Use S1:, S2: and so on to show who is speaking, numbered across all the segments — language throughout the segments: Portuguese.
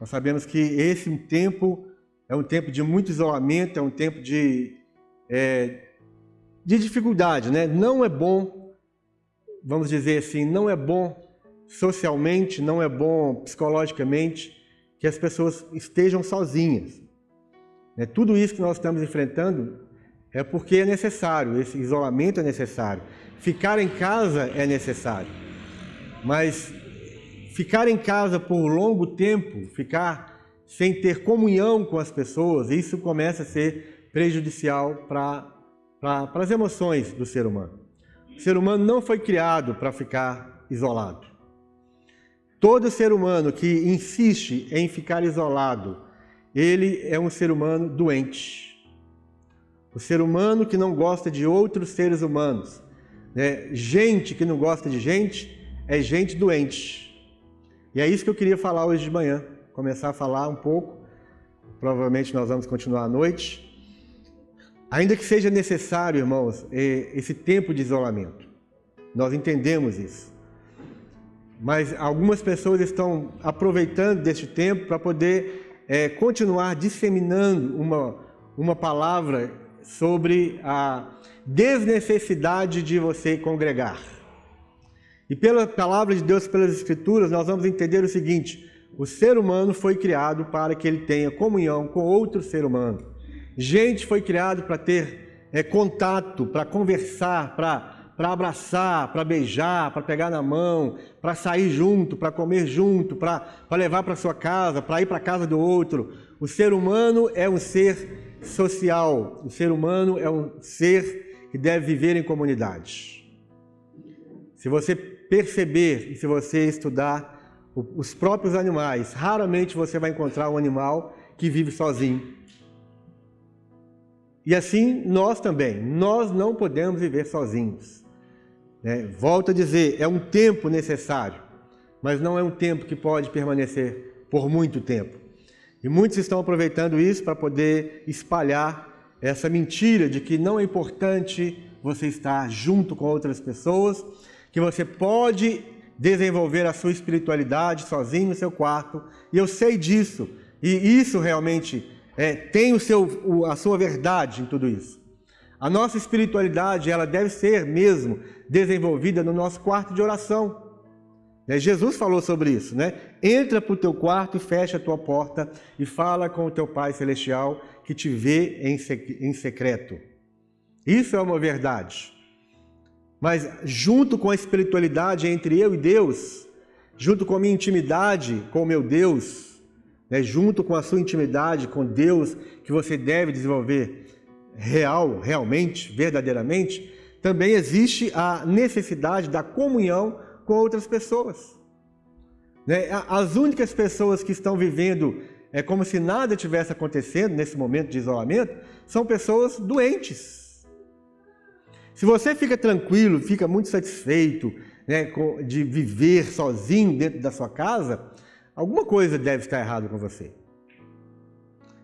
S1: Nós sabemos que esse tempo é um tempo de muito isolamento, é um tempo de, é, de dificuldade, né? Não é bom, vamos dizer assim, não é bom socialmente, não é bom psicologicamente que as pessoas estejam sozinhas. É, tudo isso que nós estamos enfrentando é porque é necessário, esse isolamento é necessário. Ficar em casa é necessário. Mas ficar em casa por longo tempo, ficar sem ter comunhão com as pessoas, isso começa a ser prejudicial para pra, as emoções do ser humano. O ser humano não foi criado para ficar isolado. Todo ser humano que insiste em ficar isolado, ele é um ser humano doente. O ser humano que não gosta de outros seres humanos, né? gente que não gosta de gente, é gente doente. E é isso que eu queria falar hoje de manhã começar a falar um pouco. Provavelmente nós vamos continuar à noite. Ainda que seja necessário, irmãos, esse tempo de isolamento. Nós entendemos isso. Mas algumas pessoas estão aproveitando deste tempo para poder é, continuar disseminando uma, uma palavra sobre a desnecessidade de você congregar. E pela palavra de Deus, pelas Escrituras, nós vamos entender o seguinte: o ser humano foi criado para que ele tenha comunhão com outro ser humano. Gente foi criado para ter é, contato, para conversar, para para abraçar, para beijar, para pegar na mão, para sair junto, para comer junto, para levar para sua casa, para ir para a casa do outro. O ser humano é um ser social. O ser humano é um ser que deve viver em comunidade. Se você perceber e se você estudar os próprios animais. Raramente você vai encontrar um animal que vive sozinho. E assim nós também, nós não podemos viver sozinhos. É, volto a dizer, é um tempo necessário, mas não é um tempo que pode permanecer por muito tempo. E muitos estão aproveitando isso para poder espalhar essa mentira de que não é importante você estar junto com outras pessoas, que você pode desenvolver a sua espiritualidade sozinho no seu quarto, e eu sei disso, e isso realmente é, tem o seu, o, a sua verdade em tudo isso. A nossa espiritualidade ela deve ser mesmo desenvolvida no nosso quarto de oração. É, Jesus falou sobre isso, né? Entra para o teu quarto e fecha a tua porta e fala com o teu Pai Celestial que te vê em secreto. Isso é uma verdade. Mas junto com a espiritualidade entre eu e Deus, junto com a minha intimidade com o meu Deus, né, junto com a sua intimidade com Deus que você deve desenvolver real, realmente, verdadeiramente, também existe a necessidade da comunhão com outras pessoas. Né? As únicas pessoas que estão vivendo é como se nada tivesse acontecendo nesse momento de isolamento são pessoas doentes se você fica tranquilo, fica muito satisfeito né, de viver sozinho dentro da sua casa, alguma coisa deve estar errada com você.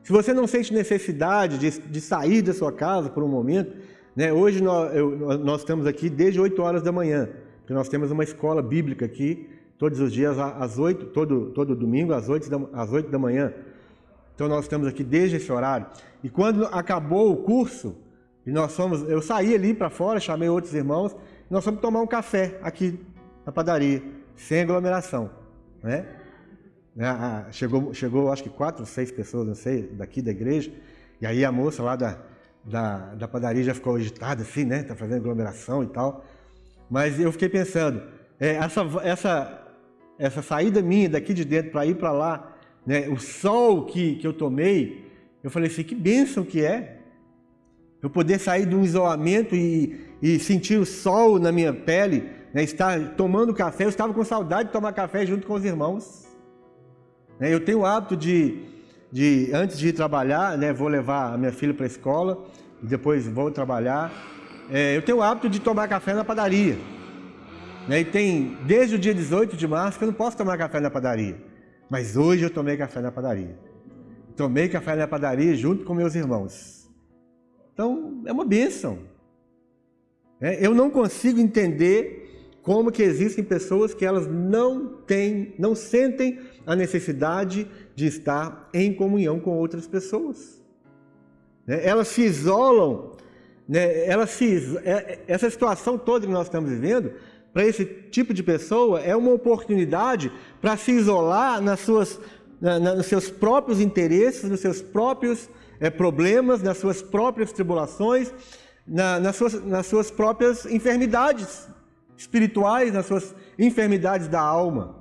S1: Se você não sente necessidade de, de sair da sua casa por um momento, né, hoje nós, eu, nós estamos aqui desde 8 horas da manhã, porque nós temos uma escola bíblica aqui todos os dias às 8, todo, todo domingo às 8, da, às 8 da manhã. Então nós estamos aqui desde esse horário. E quando acabou o curso, e nós fomos, eu saí ali para fora, chamei outros irmãos, e nós fomos tomar um café aqui na padaria, sem aglomeração, né? né chegou, chegou acho que quatro, seis pessoas, não sei, daqui da igreja, e aí a moça lá da, da, da padaria já ficou agitada assim, né? Tá fazendo aglomeração e tal. Mas eu fiquei pensando, é, essa, essa, essa saída minha daqui de dentro para ir para lá, né? O sol que, que eu tomei, eu falei assim, que bênção que é, eu poder sair um isolamento e, e sentir o sol na minha pele, né, estar tomando café. Eu estava com saudade de tomar café junto com os irmãos. Né, eu tenho o hábito de, de, antes de ir trabalhar, né, vou levar a minha filha para a escola e depois vou trabalhar. É, eu tenho o hábito de tomar café na padaria. Né, e tem desde o dia 18 de março que eu não posso tomar café na padaria. Mas hoje eu tomei café na padaria. Tomei café na padaria junto com meus irmãos. Então, é uma bênção. É, eu não consigo entender como que existem pessoas que elas não têm, não sentem a necessidade de estar em comunhão com outras pessoas. Né? Elas se isolam, né? elas se, é, essa situação toda que nós estamos vivendo, para esse tipo de pessoa, é uma oportunidade para se isolar nas suas, na, na, nos seus próprios interesses, nos seus próprios é, problemas, nas suas próprias tribulações, na, nas, suas, nas suas próprias enfermidades espirituais, nas suas enfermidades da alma.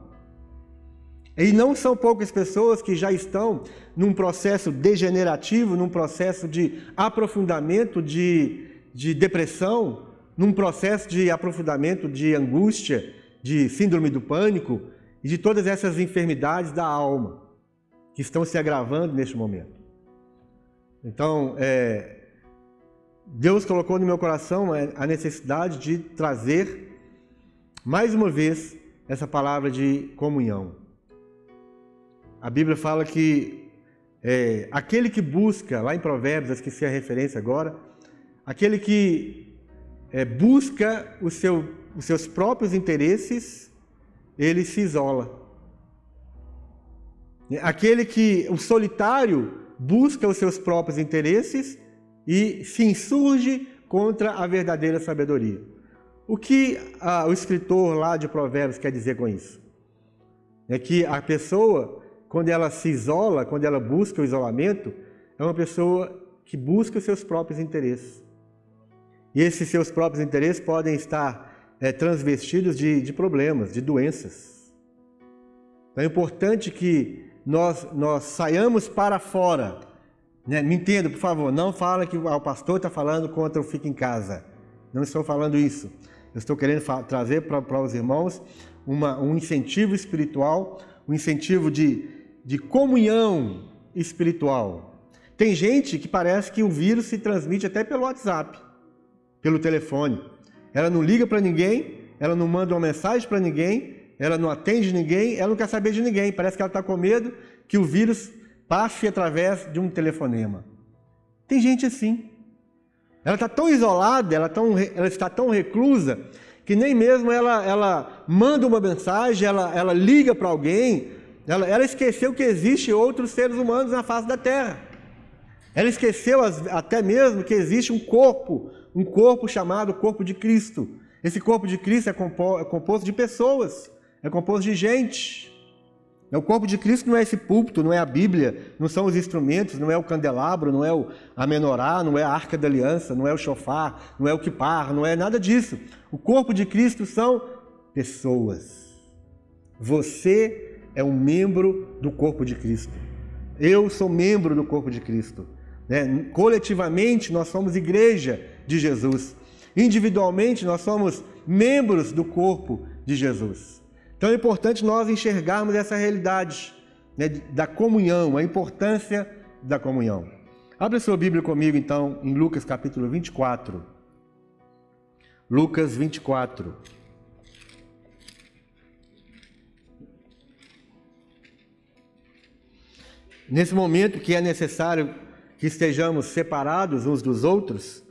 S1: E não são poucas pessoas que já estão num processo degenerativo, num processo de aprofundamento de, de depressão, num processo de aprofundamento de angústia, de síndrome do pânico e de todas essas enfermidades da alma que estão se agravando neste momento. Então, é, Deus colocou no meu coração a necessidade de trazer mais uma vez essa palavra de comunhão. A Bíblia fala que é, aquele que busca, lá em Provérbios, esqueci a referência agora, aquele que é, busca seu, os seus próprios interesses, ele se isola. Aquele que, o solitário, busca os seus próprios interesses e se insurge contra a verdadeira sabedoria. O que ah, o escritor lá de Provérbios quer dizer com isso? É que a pessoa quando ela se isola, quando ela busca o isolamento, é uma pessoa que busca os seus próprios interesses. E esses seus próprios interesses podem estar é, transvestidos de, de problemas, de doenças. Então é importante que nós, nós saiamos para fora. Né? Me entenda, por favor, não fala que o pastor está falando contra o fica em casa. Não estou falando isso. Eu estou querendo trazer para, para os irmãos uma, um incentivo espiritual, um incentivo de de comunhão espiritual. Tem gente que parece que o vírus se transmite até pelo WhatsApp, pelo telefone. Ela não liga para ninguém, ela não manda uma mensagem para ninguém, ela não atende ninguém, ela não quer saber de ninguém. Parece que ela está com medo que o vírus passe através de um telefonema. Tem gente assim. Ela está tão isolada, ela, tão, ela, está tão reclusa, que nem mesmo ela, ela manda uma mensagem, ela, ela liga para alguém, ela, esqueceu que existe outros seres humanos na face da Terra. Ela esqueceu até mesmo que existe um corpo, um corpo chamado corpo de Cristo. Esse corpo de Cristo é, é composto de pessoas, é composto de gente. O corpo de Cristo não é esse púlpito, não é a Bíblia, não são os instrumentos, não é o candelabro, não é a menorá, não é a arca da aliança, não é o chofar, não é o kipar, não é nada disso. O corpo de Cristo são pessoas. Você é um membro do corpo de Cristo. Eu sou membro do corpo de Cristo. Né? Coletivamente, nós somos igreja de Jesus. Individualmente, nós somos membros do corpo de Jesus. Então é importante nós enxergarmos essa realidade né, da comunhão, a importância da comunhão. Abra sua Bíblia comigo, então, em Lucas capítulo 24. Lucas 24. Nesse momento que é necessário que estejamos separados uns dos outros,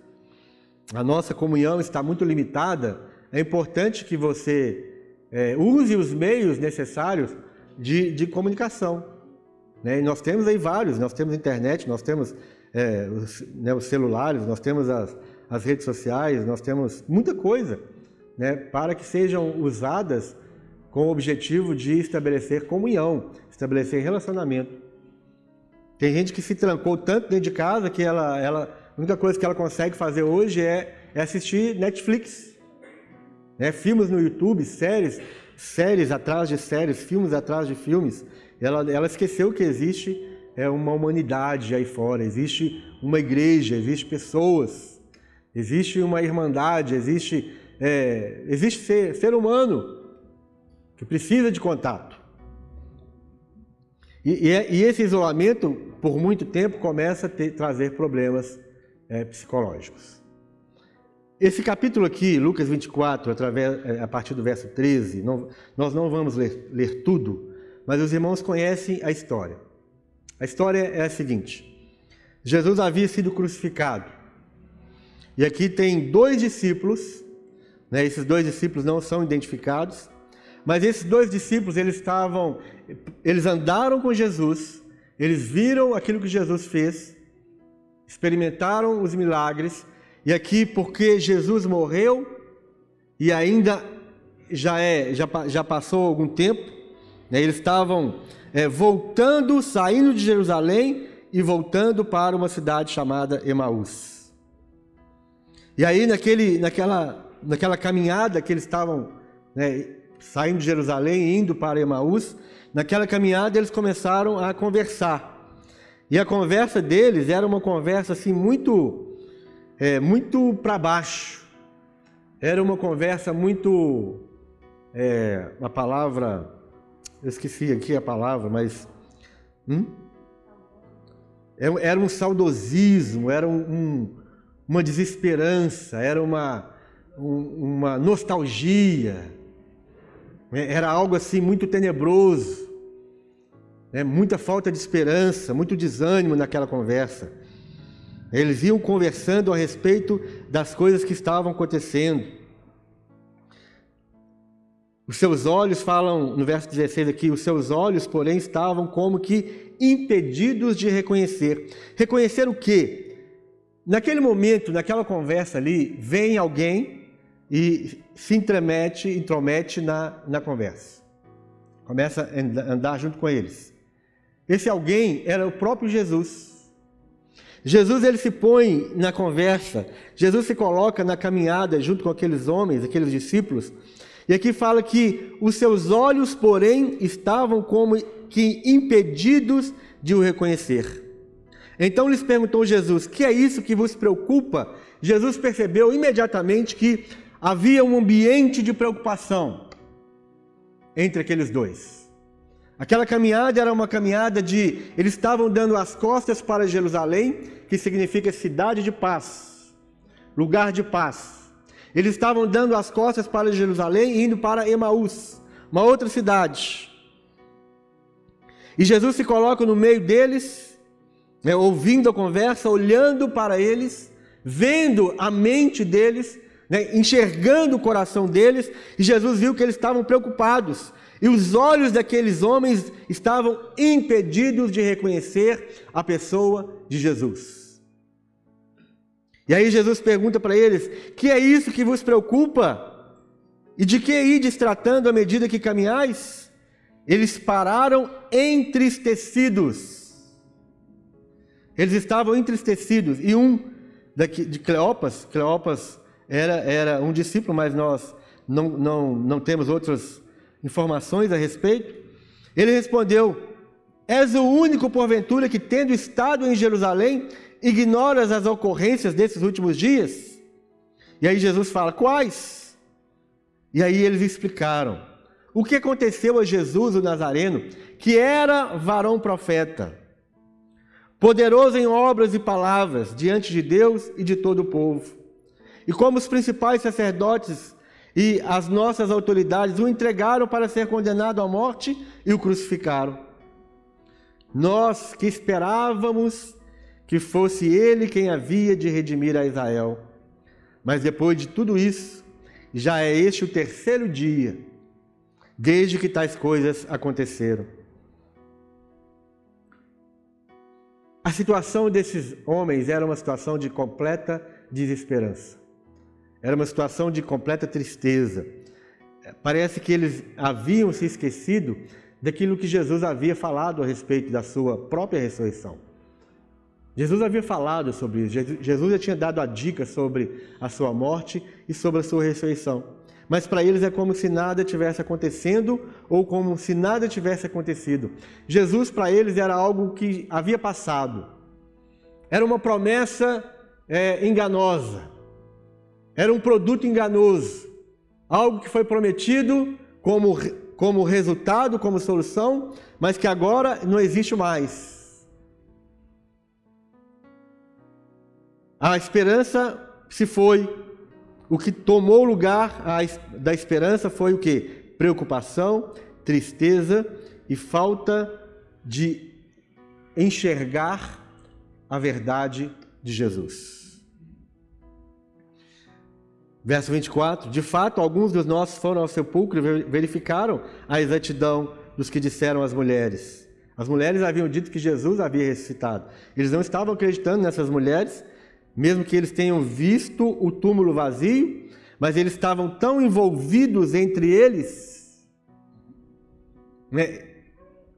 S1: a nossa comunhão está muito limitada, é importante que você é, use os meios necessários de, de comunicação. Né? E nós temos aí vários, nós temos internet, nós temos é, os, né, os, celulares, nós temos as, as, redes sociais, nós temos muita coisa né, para que sejam usadas com o objetivo de estabelecer comunhão, estabelecer relacionamento. Tem gente que se trancou tanto dentro de casa que ela, ela a única coisa que ela consegue fazer hoje é, é assistir Netflix. Né? Filmes no YouTube, séries, séries atrás de séries, filmes atrás de filmes. Ela, ela esqueceu que existe é, uma humanidade aí fora, existe uma igreja, existe pessoas, existe uma irmandade, existe, é, existe ser, ser humano que precisa de contato. E, e, e, esse isolamento, por muito tempo, começa a ter, trazer problemas é, psicológicos. Esse capítulo aqui, Lucas 24, através, é, a partir do verso 13, não, nós não vamos ler, ler tudo, mas os irmãos conhecem a história. A história é a seguinte: Jesus havia sido crucificado. E aqui tem dois discípulos Né? Esses dois discípulos não são identificados, mas esses dois discípulos eles estavam, eles andaram com Jesus, eles viram aquilo que Jesus fez, experimentaram os milagres e aqui porque Jesus morreu e ainda já é já, já passou algum tempo, né? eles estavam é, voltando, saindo de Jerusalém e voltando para uma cidade chamada Emaús. E aí naquele, naquela, naquela caminhada que eles estavam né, saindo de Jerusalém e indo para Emaús, naquela caminhada eles começaram a conversar. E a conversa deles era uma conversa assim muito, é, muito para baixo. Era uma conversa muito, é, uma palavra, eu esqueci aqui a palavra, mas hum? É era um saudosismo, era um, um, uma desesperança, era uma, um, uma nostalgia, é, era algo assim muito tenebroso, né? muita falta de esperança, muito desânimo naquela conversa. Eles iam conversando a respeito das coisas que estavam acontecendo. Os seus olhos falam, no verso 16 aqui, os seus olhos, porém, estavam como que impedidos de reconhecer. Reconhecer o quê? Naquele momento, naquela conversa ali, vem alguém e se intromete, intromete na, na conversa. Começa a andar junto com eles. Esse alguém era o próprio Jesus. Jesus ele se põe na conversa, Jesus se coloca na caminhada junto com aqueles homens, aqueles discípulos, e aqui fala que os seus olhos, porém, estavam como que impedidos de o reconhecer. Então lhes perguntou Jesus: Que é isso que vos preocupa? Jesus percebeu imediatamente que havia um ambiente de preocupação entre aqueles dois. Aquela caminhada era uma caminhada de. Eles estavam dando as costas para Jerusalém, que significa cidade de paz, lugar de paz. Eles estavam dando as costas para Jerusalém e indo para Emaús, uma outra cidade. E Jesus se coloca no meio deles, né, ouvindo a conversa, olhando para eles, vendo a mente deles, né, enxergando o coração deles, e Jesus viu que eles estavam preocupados. E os olhos daqueles homens estavam impedidos de reconhecer a pessoa de Jesus. E aí Jesus pergunta para eles: Que é isso que vos preocupa? E de que ides tratando à medida que caminhais? Eles pararam entristecidos. Eles estavam entristecidos. E um daqui, de Cleopas, Cleopas era, era um discípulo, mas nós não, não, não temos outras informações a respeito. Ele respondeu: És o único, porventura, que tendo estado em Jerusalém, ignoras as ocorrências desses últimos dias? E aí Jesus fala: Quais? E aí eles explicaram. O que aconteceu a Jesus, o Nazareno, que era varão profeta, poderoso em obras e palavras diante de Deus e de todo o povo. E como os principais sacerdotes e as nossas autoridades o entregaram para ser condenado à morte e o crucificaram. Nós que esperávamos que fosse ele quem havia de redimir a Israel. Mas depois de tudo isso, já é este o terceiro dia, desde que tais coisas aconteceram. A situação desses homens era uma situação de completa desesperança. Era uma situação de completa tristeza. Parece que eles haviam se esquecido daquilo que Jesus havia falado a respeito da sua própria ressurreição. Jesus havia falado sobre isso, Jesus já tinha dado a dica sobre a sua morte e sobre a sua ressurreição. Mas para eles é como se nada tivesse acontecendo ou como se nada tivesse acontecido. Jesus para eles era algo que havia passado, era uma promessa é, enganosa, era um produto enganoso, algo que foi prometido como, como resultado, como solução, mas que agora não existe mais. A esperança se foi. O que tomou lugar da esperança foi o que? Preocupação, tristeza e falta de enxergar a verdade de Jesus. Verso 24: De fato, alguns dos nossos foram ao sepulcro e verificaram a exatidão dos que disseram às mulheres. As mulheres haviam dito que Jesus havia ressuscitado. Eles não estavam acreditando nessas mulheres, mesmo que eles tenham visto o túmulo vazio, mas eles estavam tão envolvidos entre eles, né?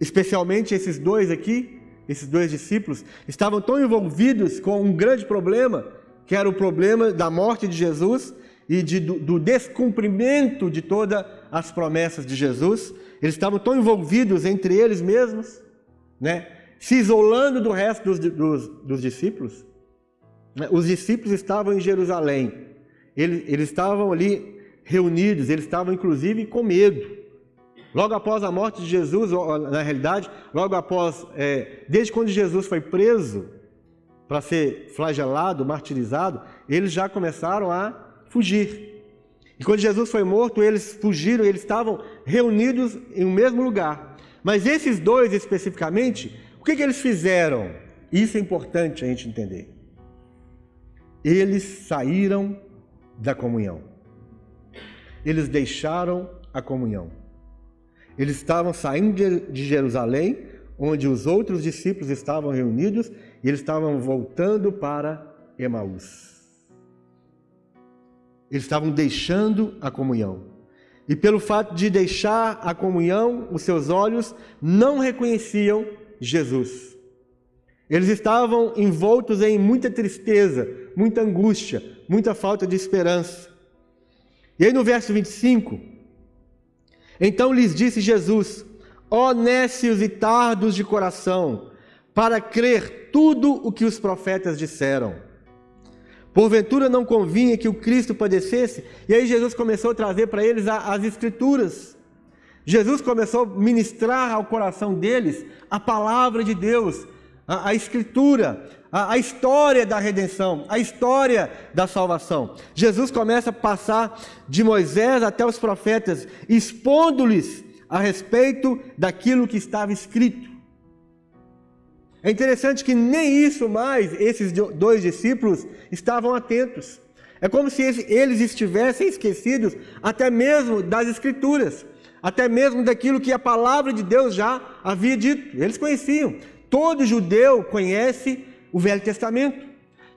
S1: especialmente esses dois aqui, esses dois discípulos, estavam tão envolvidos com um grande problema, que era o problema da morte de Jesus, e de, do, do descumprimento de todas as promessas de Jesus. Eles estavam tão envolvidos entre eles mesmos, né? se isolando do resto dos, dos, dos discípulos. Os discípulos estavam em Jerusalém, eles, eles estavam ali reunidos, eles estavam inclusive com medo. Logo após a morte de Jesus, na realidade, logo após, é, desde quando Jesus foi preso para ser flagelado, martirizado, eles já começaram a fugir. E quando Jesus foi morto, eles fugiram, eles estavam reunidos em um mesmo lugar. Mas esses dois especificamente, o que, que eles fizeram? Isso é importante a gente entender. Eles saíram da comunhão. Eles deixaram a comunhão. Eles estavam saindo de Jerusalém, onde os outros discípulos estavam reunidos, e eles estavam voltando para Emaús. Eles estavam deixando a comunhão. E pelo fato de deixar a comunhão, os seus olhos não reconheciam Jesus. Eles estavam envoltos em muita tristeza, muita angústia, muita falta de esperança. E aí no verso 25, então lhes disse Jesus: Ó nécios e tardos de coração, para crer tudo o que os profetas disseram. Porventura não convinha que o Cristo padecesse? E aí Jesus começou a trazer para eles as Escrituras. Jesus começou a ministrar ao coração deles a palavra de Deus, a, a Escritura, a, a história da redenção, a história da salvação. Jesus começa a passar de Moisés até os profetas, expondo-lhes a respeito daquilo que estava escrito. É interessante que nem isso mais esses dois discípulos estavam atentos. É como se eles estivessem esquecidos até mesmo das Escrituras, até mesmo daquilo que a palavra de Deus já havia dito. Eles conheciam. Todo judeu conhece o Velho Testamento.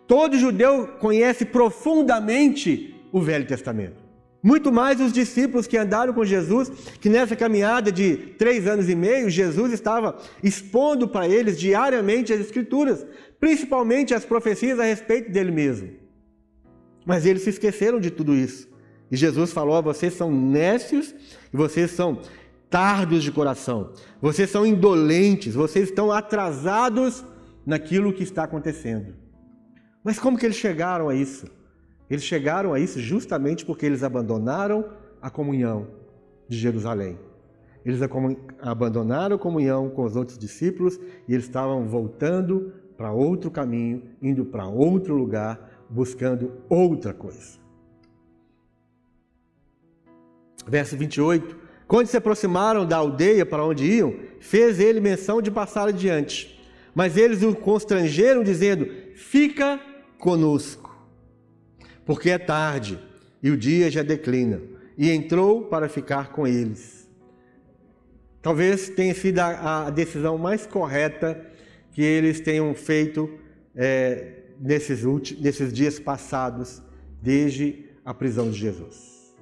S1: Todo judeu conhece profundamente o Velho Testamento. Muito mais os discípulos que andaram com Jesus, que nessa caminhada de três anos e meio, Jesus estava expondo para eles diariamente as Escrituras, principalmente as profecias a respeito dele mesmo. Mas eles se esqueceram de tudo isso. E Jesus falou: vocês são nécios e vocês são tardos de coração, vocês são indolentes, vocês estão atrasados naquilo que está acontecendo. Mas como que eles chegaram a isso? Eles chegaram a isso justamente porque eles abandonaram a comunhão de Jerusalém. Eles abandonaram a comunhão com os outros discípulos e eles estavam voltando para outro caminho, indo para outro lugar, buscando outra coisa. Verso 28. Quando se aproximaram da aldeia para onde iam, fez ele menção de passar adiante. Mas eles o constrangeram, dizendo: Fica conosco porque é tarde e o dia já declina. E entrou para ficar com eles. Talvez tenha sido a, decisão mais correta que eles tenham feito é, nesses, últimos, nesses dias passados, desde a prisão de Jesus.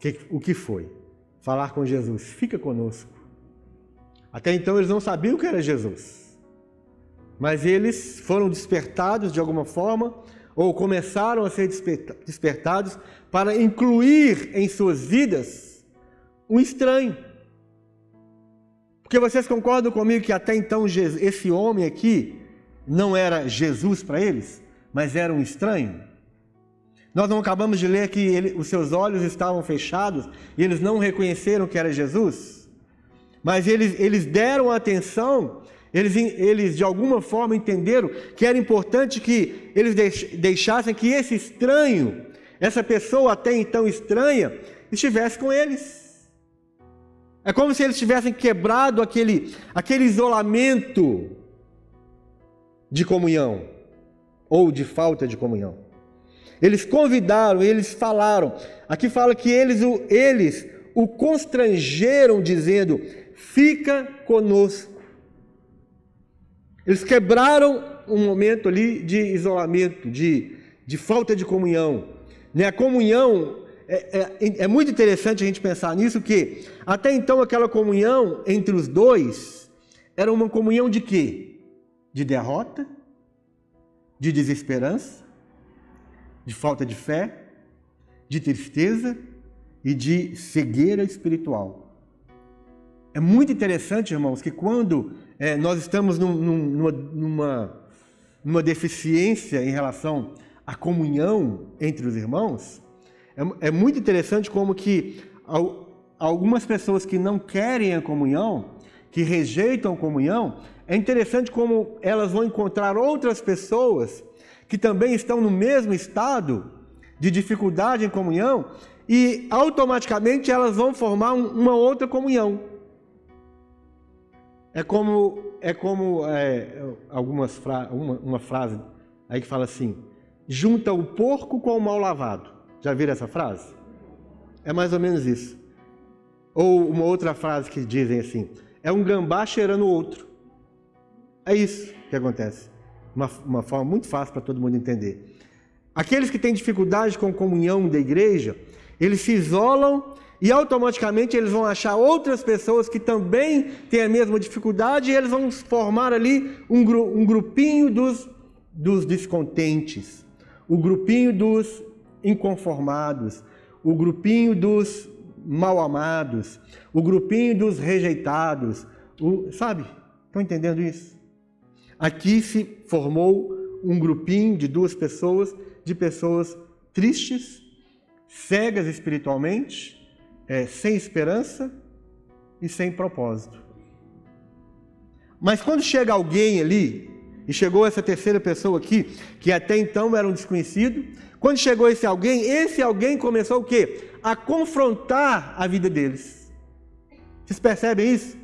S1: Que, o que foi? Falar com Jesus, fica conosco. Até então eles não sabiam que era Jesus, mas eles foram despertados de alguma forma ou começaram a ser despertados para incluir em suas vidas um estranho. Porque vocês concordam comigo que até então esse homem aqui não era Jesus para eles, mas era um estranho? Nós não acabamos de ler que ele, os seus olhos estavam fechados e eles não reconheceram que era Jesus? Mas eles, eles deram atenção eles, eles de alguma forma entenderam que era importante que eles deixassem que esse estranho, essa pessoa até então estranha, estivesse com eles. É como se eles tivessem quebrado aquele, aquele isolamento de comunhão ou de falta de comunhão. Eles convidaram, eles falaram. Aqui fala que eles eles o constrangeram, dizendo: Fica conosco. Eles quebraram um momento ali de isolamento, de, de falta de comunhão. Né? A comunhão é, é, é, muito interessante a gente pensar nisso, que até então aquela comunhão entre os dois era uma comunhão de quê? De derrota, de desesperança, de falta de fé, de tristeza e de cegueira espiritual. É muito interessante, irmãos, que quando é, nós estamos num, numa, numa, numa deficiência em relação à comunhão entre os irmãos, é, é muito interessante como que algumas pessoas que não querem a comunhão, que rejeitam a comunhão, é interessante como elas vão encontrar outras pessoas que também estão no mesmo estado de dificuldade em comunhão e automaticamente elas vão formar uma outra comunhão. É como é como é, algumas fra uma, uma frase aí que fala assim: junta o porco com o mal lavado. Já viram essa frase? É mais ou menos isso. Ou uma outra frase que dizem assim: é um gambá cheirando o outro. É isso que acontece. Uma, uma forma muito fácil para todo mundo entender. Aqueles que têm dificuldade com a comunhão da igreja, eles se isolam e automaticamente eles vão achar outras pessoas que também têm a mesma dificuldade e eles vão formar ali um, um grupinho dos, dos descontentes, o grupinho dos inconformados, o grupinho dos mal amados, o grupinho dos rejeitados, o, sabe? Estão entendendo isso? Aqui se formou um grupinho de duas pessoas, de pessoas tristes, cegas espiritualmente, é, sem esperança e sem propósito. Mas quando chega alguém ali, e chegou essa terceira pessoa aqui, que até então era um desconhecido, quando chegou esse alguém, esse alguém começou o quê? A confrontar a vida deles. Vocês percebem isso?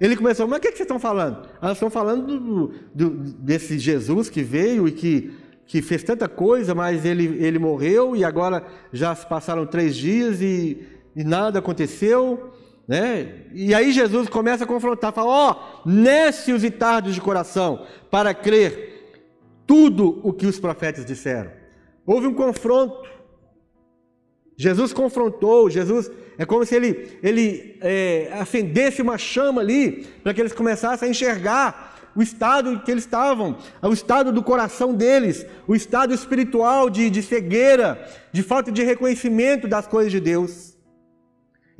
S1: Ele começou, mas o que, é que vocês estão falando? Elas estão falando do, do, desse Jesus que veio e que, que fez tanta coisa, mas ele, ele morreu e agora já se passaram três dias e e nada aconteceu. Né? E aí Jesus começa a confrontar, fala: Ó, oh, necios e tardos de coração, para crer tudo o que os profetas disseram. Houve um confronto. Jesus confrontou, Jesus é como se ele, ele é, acendesse uma chama ali, para que eles começassem a enxergar o estado que eles estavam, o estado do coração deles, o estado espiritual de, de cegueira, de falta de reconhecimento das coisas de Deus.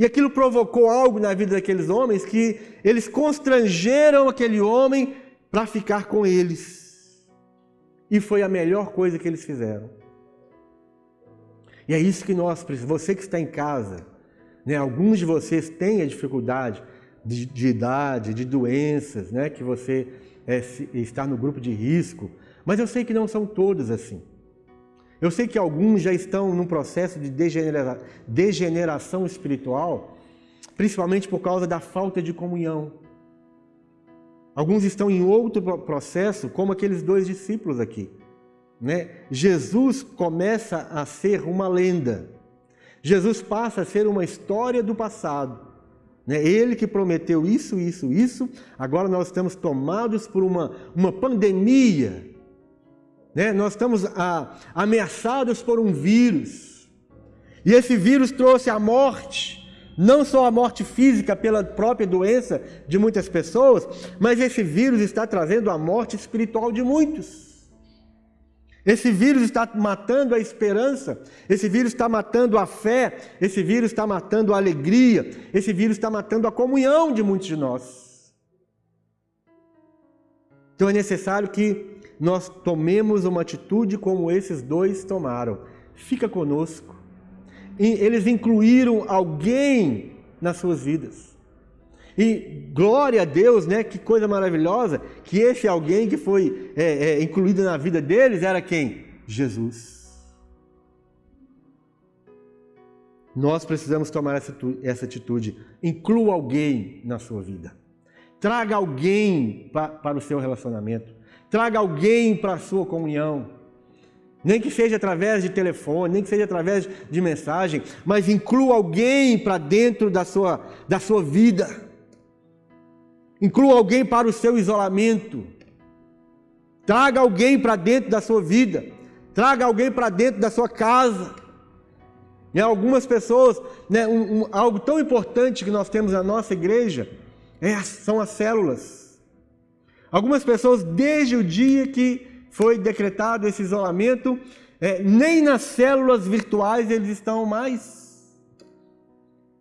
S1: E aquilo provocou algo na vida daqueles homens que eles constrangeram aquele homem para ficar com eles. E foi a melhor coisa que eles fizeram. E é isso que nós precisamos. Você que está em casa, né, alguns de vocês têm a dificuldade de, de idade, de doenças, né, que você é, está no grupo de risco, mas eu sei que não são todos assim. Eu sei que alguns já estão num processo de degenera degeneração espiritual, principalmente por causa da falta de comunhão. Alguns estão em outro processo, como aqueles dois discípulos aqui. Né? Jesus começa a ser uma lenda. Jesus passa a ser uma história do passado. Né? Ele que prometeu isso, isso, isso. Agora nós estamos tomados por uma, uma pandemia né? Nós estamos ameaçados por um vírus. E esse vírus trouxe a morte, não só a morte física pela própria doença de muitas pessoas, mas esse vírus está trazendo a morte espiritual de muitos. Esse vírus está matando a esperança, esse vírus está matando a fé, esse vírus está matando a alegria, esse vírus está matando a comunhão de muitos de nós. Então é necessário que nós tomemos uma atitude como esses dois tomaram. Fica conosco. E eles incluíram alguém nas suas vidas. E glória a Deus, né? Que coisa maravilhosa que esse alguém que foi é, é, incluído na vida deles era quem? Jesus. Nós precisamos tomar essa, essa atitude. Inclua alguém na sua vida. Traga alguém para o seu relacionamento. Traga alguém para a sua comunhão. Nem que seja através de telefone, nem que seja através de mensagem, mas inclua alguém para dentro da sua, da sua vida. Inclua alguém para o seu isolamento. Traga alguém para dentro da sua vida. Traga alguém para dentro da sua casa. E algumas pessoas, né, um, um, algo tão importante que nós temos na nossa igreja é, são as células. Algumas pessoas, desde o dia que foi decretado esse isolamento, é, nem nas células virtuais eles estão mais.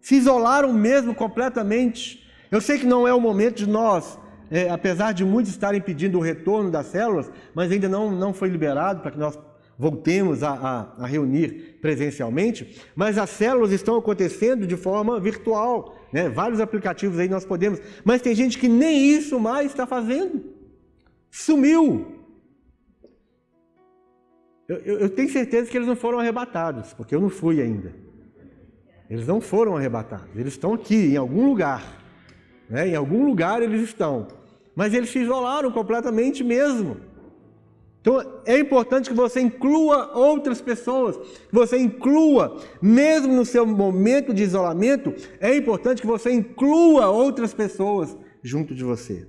S1: Se isolaram mesmo completamente. Eu sei que não é o momento de nós, é, apesar de muitos estarem pedindo o retorno das células, mas ainda não, não foi liberado para que nós voltemos a, a, a, reunir presencialmente, mas as células estão acontecendo de forma virtual, né? vários aplicativos aí nós podemos, mas tem gente que nem isso mais está fazendo, sumiu. Eu, eu, eu tenho certeza que eles não foram arrebatados, porque eu não fui ainda. Eles não foram arrebatados, eles estão aqui, em algum lugar. Né? Em algum lugar eles estão. Mas eles se isolaram completamente mesmo. Então é importante que você inclua outras pessoas, que você inclua, mesmo no seu momento de isolamento, é importante que você inclua outras pessoas junto de você.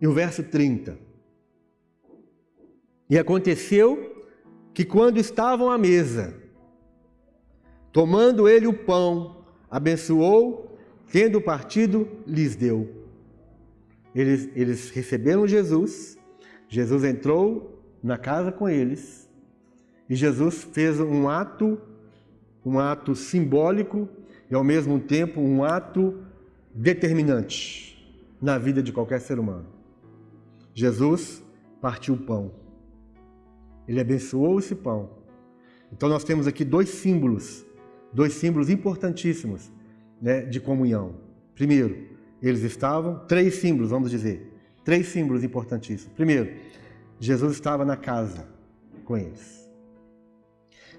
S1: E o verso 30. E aconteceu que quando estavam à mesa, tomando ele o pão, abençoou, tendo partido, lhes deu. Eles, eles receberam Jesus Jesus entrou na casa com eles e Jesus fez um ato, um ato simbólico e ao mesmo tempo um ato determinante na vida de qualquer ser humano. Jesus partiu o pão. Ele abençoou esse pão. Então nós temos aqui dois símbolos, dois símbolos importantíssimos né, de comunhão. Primeiro, eles estavam, três símbolos, vamos dizer. Três símbolos importantíssimos. Primeiro, Jesus estava na casa com eles.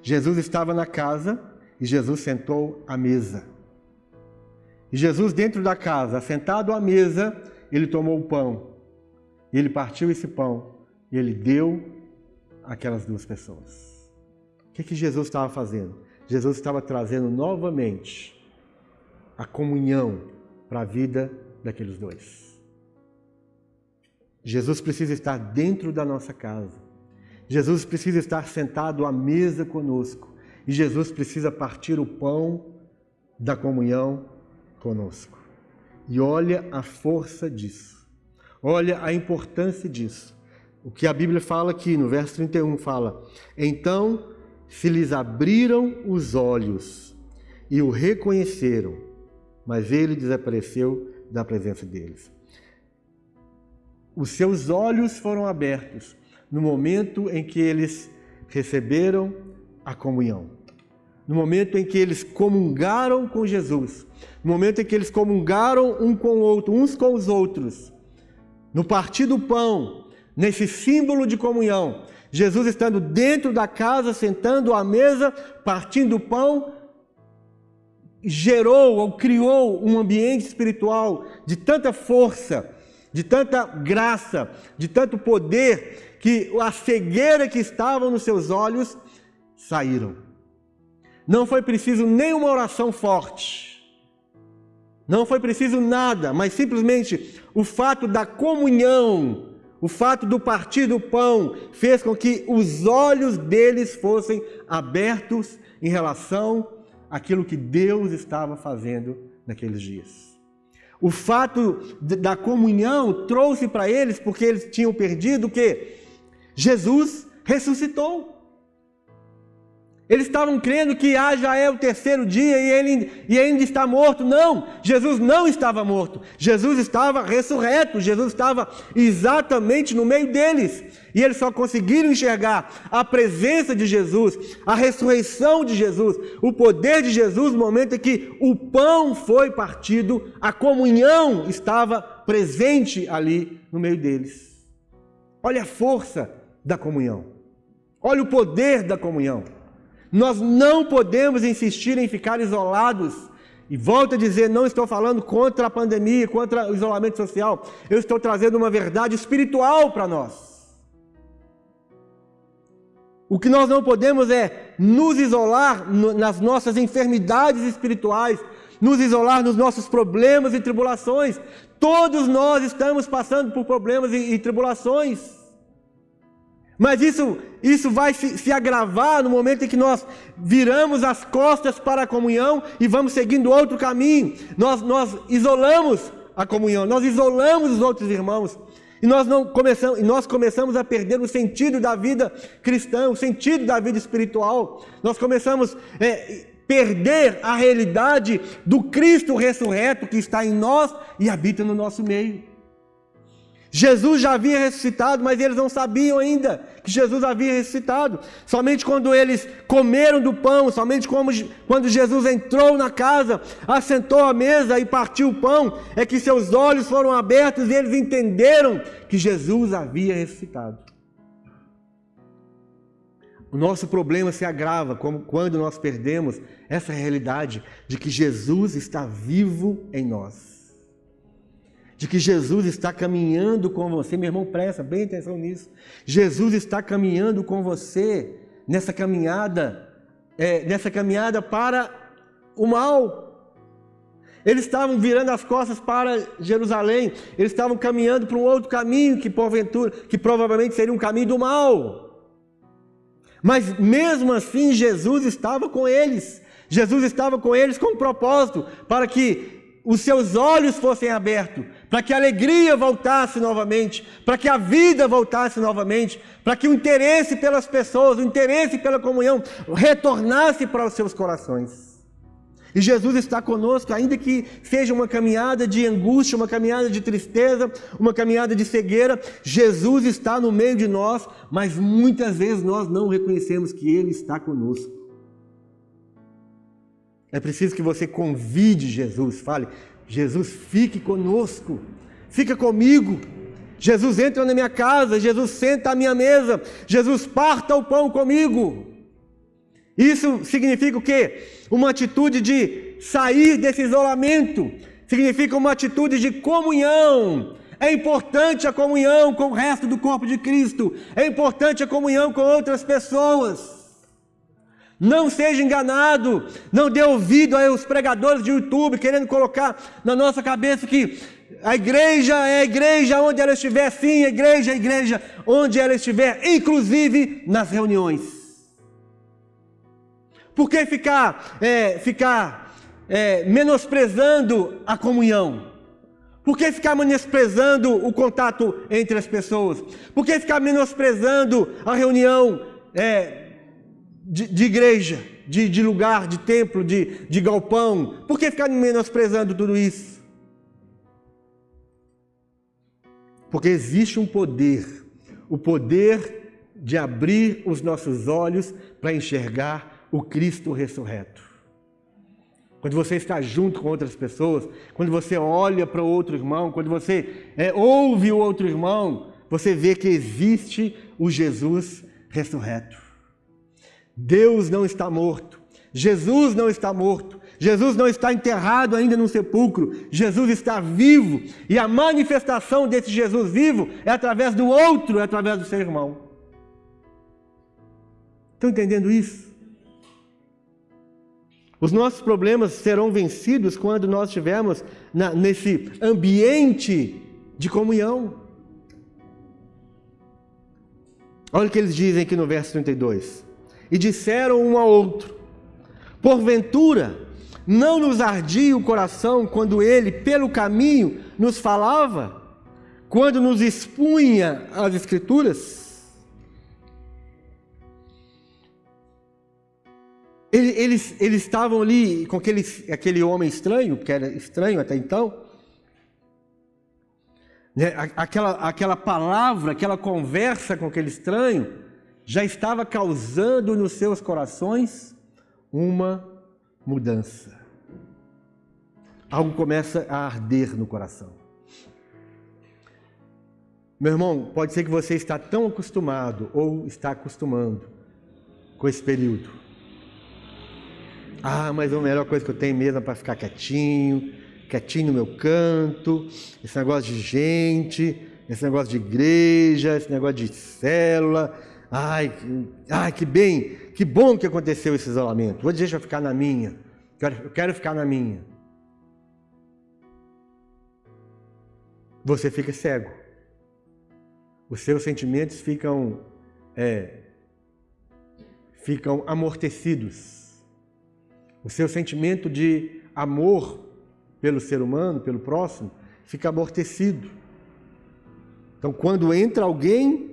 S1: Jesus estava na casa e Jesus sentou à mesa. E Jesus, dentro da casa, sentado à mesa, ele tomou o pão. E ele partiu esse pão e ele deu àquelas duas pessoas. O que, que Jesus estava fazendo? Jesus estava trazendo novamente a comunhão para a vida daqueles dois. Jesus precisa estar dentro da nossa casa. Jesus precisa estar sentado à mesa conosco. E Jesus precisa partir o pão da comunhão conosco. E olha a força disso. Olha a importância disso. O que a Bíblia fala aqui no verso 31 fala: Então se lhes abriram os olhos e o reconheceram, mas ele desapareceu da presença deles. Os seus olhos foram abertos no momento em que eles receberam a comunhão. No momento em que eles comungaram com Jesus, no momento em que eles comungaram um com o outro, uns com os outros, no partir do pão, nesse símbolo de comunhão, Jesus estando dentro da casa, sentando à mesa, partindo o pão, gerou ou criou um ambiente espiritual de tanta força de tanta graça, de tanto poder, que a cegueira que estava nos seus olhos saíram. Não foi preciso nenhuma oração forte. Não foi preciso nada, mas simplesmente o fato da comunhão, o fato do partir do pão, fez com que os olhos deles fossem abertos em relação àquilo que Deus estava fazendo naqueles dias. O fato da comunhão trouxe para eles, porque eles tinham perdido que? Jesus ressuscitou. Eles estavam crendo que ah, já é o terceiro dia e ele e ainda está morto. Não, Jesus não estava morto. Jesus estava ressurreto. Jesus estava exatamente no meio deles. E eles só conseguiram enxergar a presença de Jesus, a ressurreição de Jesus, o poder de Jesus no momento em que o pão foi partido, a comunhão estava presente ali no meio deles. Olha a força da comunhão. Olha o poder da comunhão. Nós não podemos insistir em ficar isolados. E volto a dizer, não estou falando contra a pandemia, contra o isolamento social. Eu estou trazendo uma verdade espiritual para nós. O que nós não podemos é nos isolar nas nossas enfermidades espirituais, nos isolar nos nossos problemas e tribulações. Todos nós estamos passando por problemas e, e tribulações. Mas isso, isso vai se, se, agravar no momento em que nós viramos as costas para a comunhão e vamos seguindo outro caminho. Nós, nós isolamos a comunhão, nós isolamos os outros irmãos. E nós, não começamos, e nós começamos a perder o sentido da vida cristã, o sentido da vida espiritual. Nós começamos a é, perder a realidade do Cristo ressurreto que está em nós e habita no nosso meio. Jesus já havia ressuscitado, mas eles não sabiam ainda que Jesus havia ressuscitado. Somente quando eles comeram do pão, somente quando Jesus entrou na casa, assentou à mesa e partiu o pão, é que seus olhos foram abertos e eles entenderam que Jesus havia ressuscitado. O nosso problema se agrava quando nós perdemos essa realidade de que Jesus está vivo em nós de que Jesus está caminhando com você. Meu irmão, presta bem atenção nisso. Jesus está caminhando com você nessa caminhada, é, nessa caminhada para o mal. Eles estavam virando as costas para Jerusalém, eles estavam caminhando para um outro caminho que porventura, que provavelmente seria um caminho do mal. Mas mesmo assim, Jesus estava com eles. Jesus estava com eles com um propósito para que os seus olhos fossem abertos, para que a alegria voltasse novamente, para que a vida voltasse novamente, para que o interesse pelas pessoas, o interesse pela comunhão retornasse para os seus corações. E Jesus está conosco, ainda que seja uma caminhada de angústia, uma caminhada de tristeza, uma caminhada de cegueira, Jesus está no meio de nós, mas muitas vezes nós não reconhecemos que Ele está conosco. É preciso que você convide Jesus, fale: Jesus, fique conosco, fica comigo. Jesus entra na minha casa, Jesus senta à minha mesa, Jesus parta o pão comigo. Isso significa o quê? Uma atitude de sair desse isolamento, significa uma atitude de comunhão. É importante a comunhão com o resto do corpo de Cristo, é importante a comunhão com outras pessoas. Não seja enganado, não dê ouvido aos pregadores de YouTube querendo colocar na nossa cabeça que a igreja é a igreja onde ela estiver, sim, a igreja é a igreja onde ela estiver, inclusive nas reuniões. Por que ficar, é, ficar é, menosprezando a comunhão? Por que ficar menosprezando o contato entre as pessoas? Por que ficar menosprezando a reunião é, de, de igreja, de, de, lugar, de templo, de, de galpão. Por que ficar menosprezando tudo isso? Porque existe um poder, o poder de abrir os nossos olhos para enxergar o Cristo ressurreto. Quando você está junto com outras pessoas, quando você olha para o outro irmão, quando você é, ouve o outro irmão, você vê que existe o Jesus ressurreto. Deus não está morto. Jesus não está morto. Jesus não está enterrado ainda no sepulcro. Jesus está vivo. E a manifestação desse Jesus vivo é através do outro, é através do seu irmão. Estão entendendo isso? Os nossos problemas serão vencidos quando nós estivermos na, nesse ambiente de comunhão. Olha o que eles dizem aqui no verso 32 e disseram um ao outro: Porventura, não nos ardia o coração quando ele, pelo caminho, nos falava? Quando nos expunha as Escrituras? Eles, eles estavam ali com aquele, aquele homem estranho, que era estranho até então. Né? Aquela, aquela palavra, aquela conversa com aquele estranho, já estava causando nos seus corações uma mudança. Algo começa a arder no coração. Meu irmão, pode ser que você está tão acostumado ou está acostumando com esse período. Ah, mas a melhor coisa que eu tenho mesmo é para ficar quietinho, quietinho no meu canto, esse negócio de gente, esse negócio de igreja, esse negócio de célula, Ai, ai, que bem, que bom que aconteceu esse isolamento. Vou deixar ficar na minha. Eu quero ficar na minha. Você fica cego. Os seus sentimentos ficam, é, ficam amortecidos. O seu sentimento de amor pelo ser humano, pelo próximo, fica amortecido. Então, quando entra alguém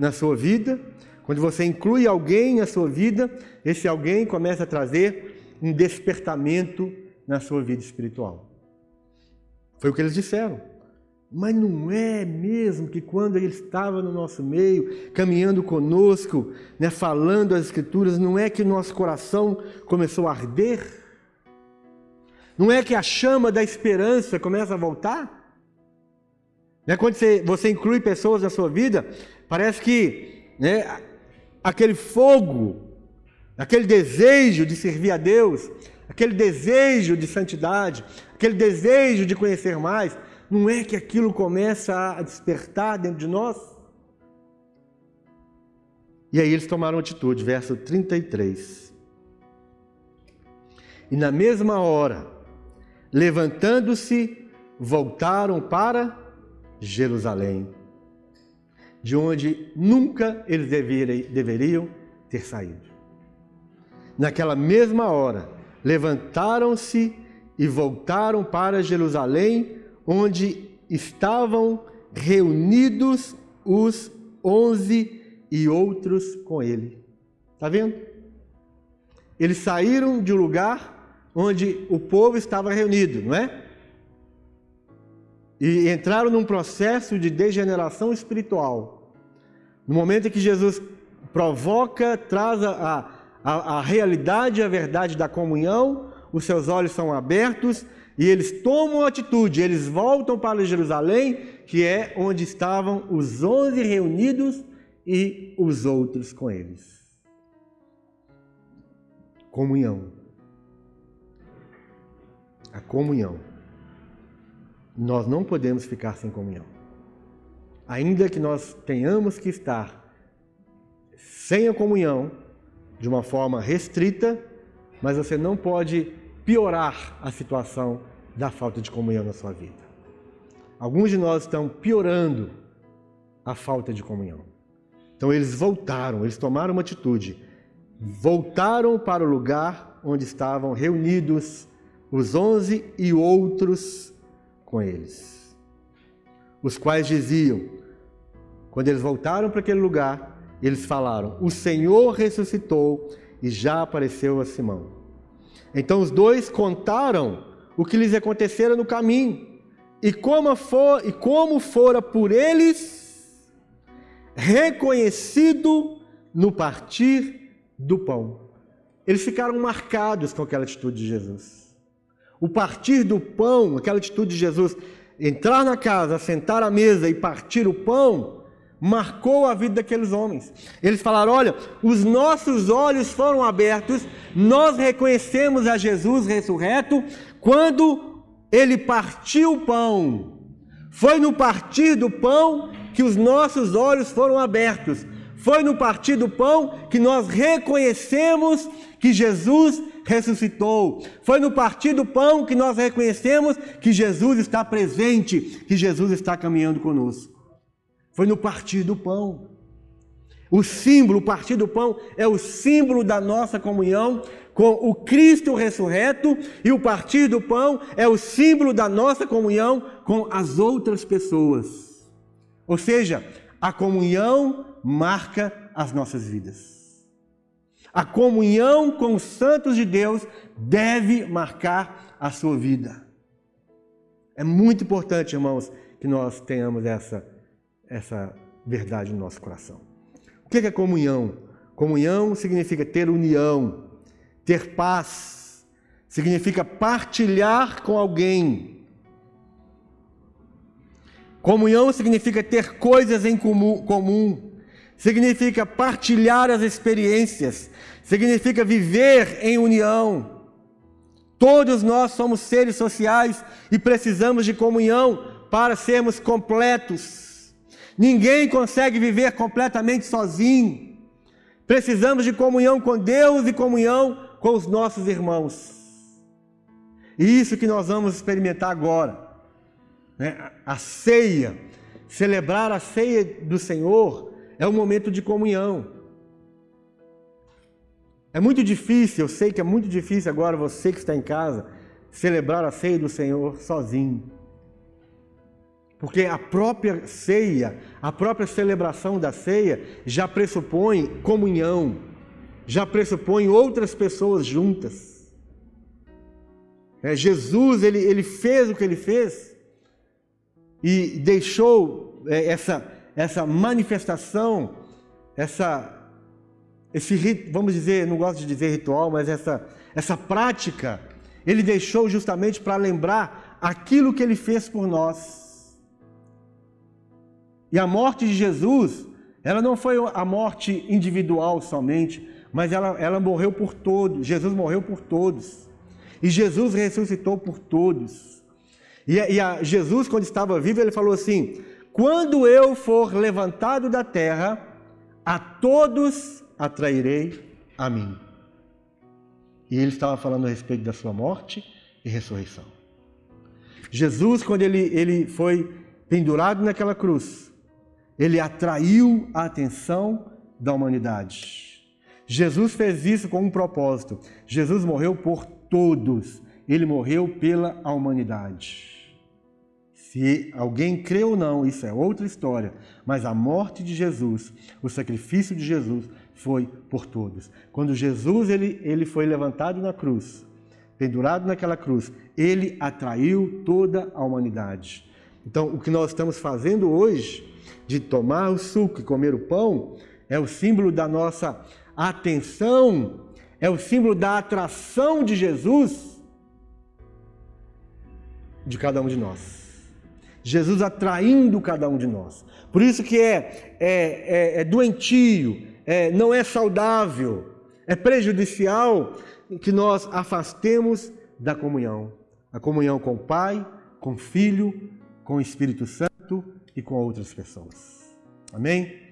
S1: na sua vida, quando você inclui alguém na sua vida, esse alguém começa a trazer um despertamento na sua vida espiritual. Foi o que eles disseram. Mas não é mesmo que quando ele estava no nosso meio, caminhando conosco, né, falando as Escrituras, não é que o nosso coração começou a arder? Não é que a chama da esperança começa a voltar? Né, quando você, você inclui pessoas na sua vida, Parece que né, aquele fogo, aquele desejo de servir a Deus, aquele desejo de santidade, aquele desejo de conhecer mais, não é que aquilo começa a despertar dentro de nós? E aí eles tomaram atitude, verso 33. E na mesma hora, levantando-se, voltaram para Jerusalém de onde nunca eles deveriam ter saído. Naquela mesma hora, levantaram-se e voltaram para Jerusalém, onde estavam reunidos os onze e outros com ele. Está vendo? Eles saíram de um lugar onde o povo estava reunido, não é? E entraram num processo de degeneração espiritual. No momento em que Jesus provoca, traz a, a, a realidade a verdade da comunhão, os seus olhos são abertos e eles tomam atitude, eles voltam para Jerusalém, que é onde estavam os onze reunidos e os outros com eles. Comunhão. A comunhão nós não podemos ficar sem comunhão. Ainda que nós tenhamos que estar sem a comunhão, de uma forma restrita, mas você não pode piorar a situação da falta de comunhão na sua vida. Alguns de nós estão piorando a falta de comunhão. Então eles voltaram, eles tomaram uma atitude, voltaram para o lugar onde estavam reunidos os onze e outros com eles. Os quais diziam, quando eles voltaram para aquele lugar, eles falaram: O Senhor ressuscitou e já apareceu a Simão. Então os dois contaram o que lhes acontecera no caminho e como, for, e como fora por eles reconhecido no partir do pão. Eles ficaram marcados com aquela atitude de Jesus. O partir do pão, aquela atitude de Jesus, entrar na casa, sentar à mesa e partir o pão, marcou a vida daqueles homens. Eles falaram: olha, os nossos olhos foram abertos, nós reconhecemos a Jesus ressurreto quando ele partiu o pão. Foi no partir do pão que os nossos olhos foram abertos. Foi no partir do pão que nós reconhecemos que Jesus ressuscitou. Foi no partir do pão que nós reconhecemos que Jesus está presente, que Jesus está caminhando conosco. Foi no partir do pão. O símbolo, o partir do pão, é o símbolo da nossa comunhão com o Cristo ressurreto, e o partir do pão é o símbolo da nossa comunhão com as outras pessoas. Ou seja, a comunhão marca as nossas vidas. A comunhão com os santos de Deus deve marcar a sua vida. É muito importante, irmãos, que nós tenhamos essa, essa verdade no nosso coração. O que é comunhão? Comunhão significa ter união, ter paz, significa partilhar com alguém. Comunhão significa ter coisas em comum significa partilhar as experiências, significa viver em união. Todos nós somos seres sociais e precisamos de comunhão para sermos completos. Ninguém consegue viver completamente sozinho. Precisamos de comunhão com Deus e comunhão com os nossos irmãos. E isso que nós vamos experimentar agora. Né? A ceia, celebrar a ceia do Senhor é um momento de comunhão. É muito difícil, eu sei que é muito difícil agora você que está em casa celebrar a ceia do Senhor sozinho. Porque a própria ceia, a própria celebração da ceia já pressupõe comunhão, já pressupõe outras pessoas juntas. É, Jesus, ele, ele fez o que ele fez e deixou é, essa, essa manifestação, essa, esse, vamos dizer, não gosto de dizer ritual, mas essa, essa prática, ele deixou justamente para lembrar aquilo que ele fez por nós. E a morte de Jesus, ela não foi a morte individual somente, mas ela, ela morreu por todos. Jesus morreu por todos. E Jesus ressuscitou por todos. E, e a, Jesus, quando estava vivo, ele falou assim: Quando eu for levantado da terra, a todos atrairei a mim. E ele estava falando a respeito da sua morte e ressurreição. Jesus, quando ele, ele foi pendurado naquela cruz, ele atraiu a atenção da humanidade. Jesus fez isso com um propósito. Jesus morreu por todos. Ele morreu pela humanidade. Se alguém crê ou não, isso é outra história. Mas a morte de Jesus, o sacrifício de Jesus, foi por todos. Quando Jesus ele, ele foi levantado na cruz, pendurado naquela cruz, ele atraiu toda a humanidade. Então, o que nós estamos fazendo hoje de tomar o suco e comer o pão é o símbolo da nossa atenção, é o símbolo da atração de Jesus de cada um de nós. Jesus atraindo cada um de nós. Por isso que é, é, é, é doentio, é, não é saudável, é prejudicial que nós afastemos da comunhão. A comunhão com o Pai, com o Filho, com o Espírito Santo e com outras pessoas. Amém?